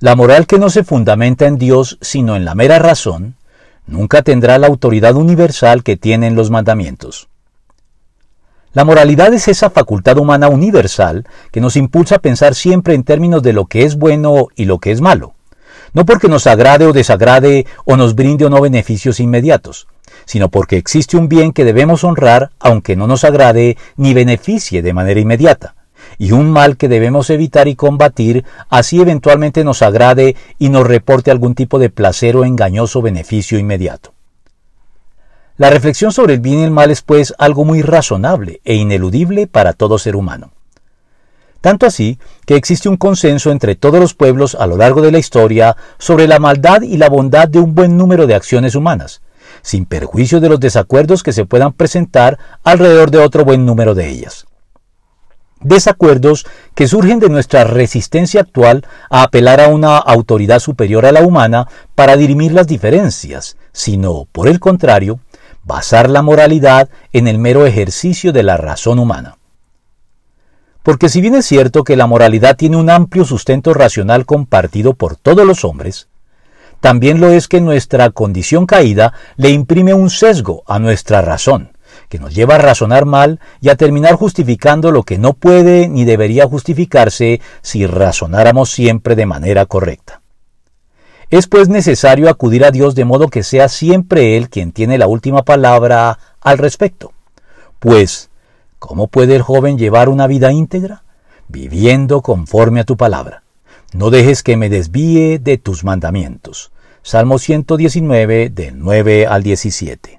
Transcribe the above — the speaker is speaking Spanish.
La moral que no se fundamenta en Dios sino en la mera razón, nunca tendrá la autoridad universal que tienen los mandamientos. La moralidad es esa facultad humana universal que nos impulsa a pensar siempre en términos de lo que es bueno y lo que es malo, no porque nos agrade o desagrade o nos brinde o no beneficios inmediatos, sino porque existe un bien que debemos honrar aunque no nos agrade ni beneficie de manera inmediata, y un mal que debemos evitar y combatir, así eventualmente nos agrade y nos reporte algún tipo de placer o engañoso beneficio inmediato. La reflexión sobre el bien y el mal es pues algo muy razonable e ineludible para todo ser humano. Tanto así que existe un consenso entre todos los pueblos a lo largo de la historia sobre la maldad y la bondad de un buen número de acciones humanas, sin perjuicio de los desacuerdos que se puedan presentar alrededor de otro buen número de ellas. Desacuerdos que surgen de nuestra resistencia actual a apelar a una autoridad superior a la humana para dirimir las diferencias, sino, por el contrario, basar la moralidad en el mero ejercicio de la razón humana. Porque si bien es cierto que la moralidad tiene un amplio sustento racional compartido por todos los hombres, también lo es que nuestra condición caída le imprime un sesgo a nuestra razón, que nos lleva a razonar mal y a terminar justificando lo que no puede ni debería justificarse si razonáramos siempre de manera correcta. Es pues necesario acudir a Dios de modo que sea siempre Él quien tiene la última palabra al respecto. Pues, ¿cómo puede el joven llevar una vida íntegra? Viviendo conforme a tu palabra. No dejes que me desvíe de tus mandamientos. Salmo 119 del 9 al 17.